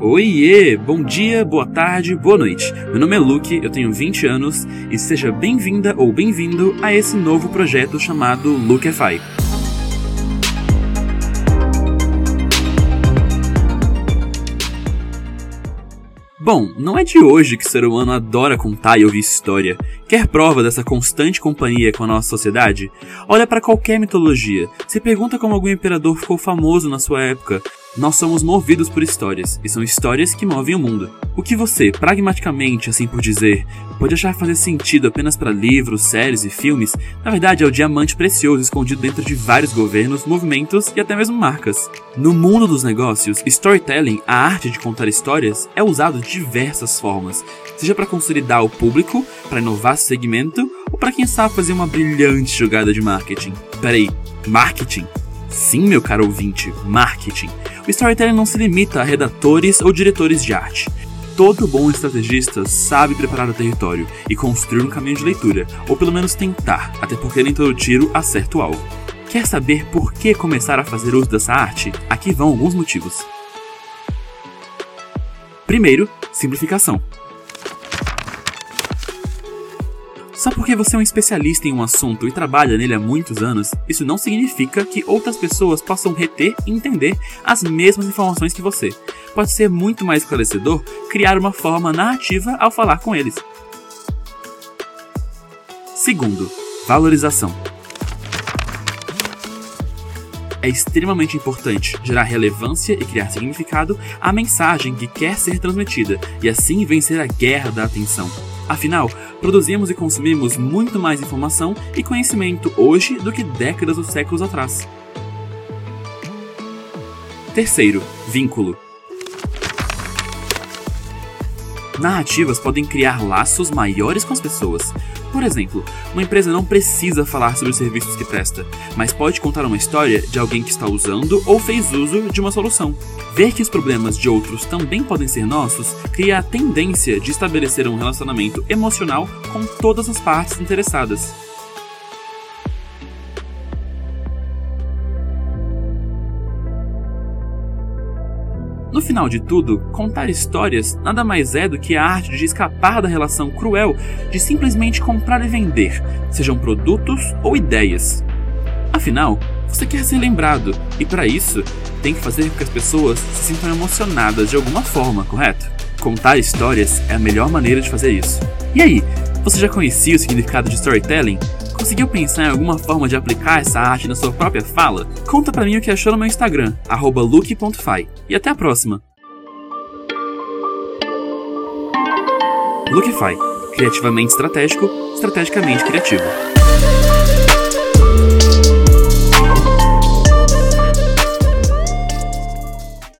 Oiê! Bom dia, boa tarde, boa noite. Meu nome é Luke, eu tenho 20 anos e seja bem-vinda ou bem-vindo a esse novo projeto chamado Lookify. Bom, não é de hoje que o ser humano adora contar e ouvir história. Quer prova dessa constante companhia com a nossa sociedade? Olha para qualquer mitologia. Se pergunta como algum imperador ficou famoso na sua época. Nós somos movidos por histórias, e são histórias que movem o mundo. O que você, pragmaticamente, assim por dizer, pode achar fazer sentido apenas para livros, séries e filmes, na verdade é o diamante precioso escondido dentro de vários governos, movimentos e até mesmo marcas. No mundo dos negócios, storytelling, a arte de contar histórias, é usado de diversas formas, seja para consolidar o público, para inovar segmento ou para quem sabe fazer uma brilhante jogada de marketing. Peraí, marketing? Sim, meu caro ouvinte, marketing. O storytelling não se limita a redatores ou diretores de arte. Todo bom estrategista sabe preparar o território e construir um caminho de leitura, ou pelo menos tentar, até porque nem todo tiro acerta o alvo. Quer saber por que começar a fazer uso dessa arte? Aqui vão alguns motivos. Primeiro, simplificação. Só porque você é um especialista em um assunto e trabalha nele há muitos anos, isso não significa que outras pessoas possam reter e entender as mesmas informações que você. Pode ser muito mais esclarecedor criar uma forma narrativa ao falar com eles. Segundo, valorização. É extremamente importante gerar relevância e criar significado à mensagem que quer ser transmitida e assim vencer a guerra da atenção. Afinal, produzimos e consumimos muito mais informação e conhecimento hoje do que décadas ou séculos atrás. Terceiro, vínculo. Narrativas podem criar laços maiores com as pessoas. Por exemplo, uma empresa não precisa falar sobre os serviços que presta, mas pode contar uma história de alguém que está usando ou fez uso de uma solução. Ver que os problemas de outros também podem ser nossos cria a tendência de estabelecer um relacionamento emocional com todas as partes interessadas. No final de tudo, contar histórias nada mais é do que a arte de escapar da relação cruel de simplesmente comprar e vender, sejam produtos ou ideias. Afinal, você quer ser lembrado, e para isso, tem que fazer com que as pessoas se sintam emocionadas de alguma forma, correto? Contar histórias é a melhor maneira de fazer isso. E aí, você já conhecia o significado de storytelling? Conseguiu pensar em alguma forma de aplicar essa arte na sua própria fala? Conta pra mim o que achou no meu Instagram, luke.fi. E até a próxima! Lookify. Criativamente estratégico, estrategicamente criativo.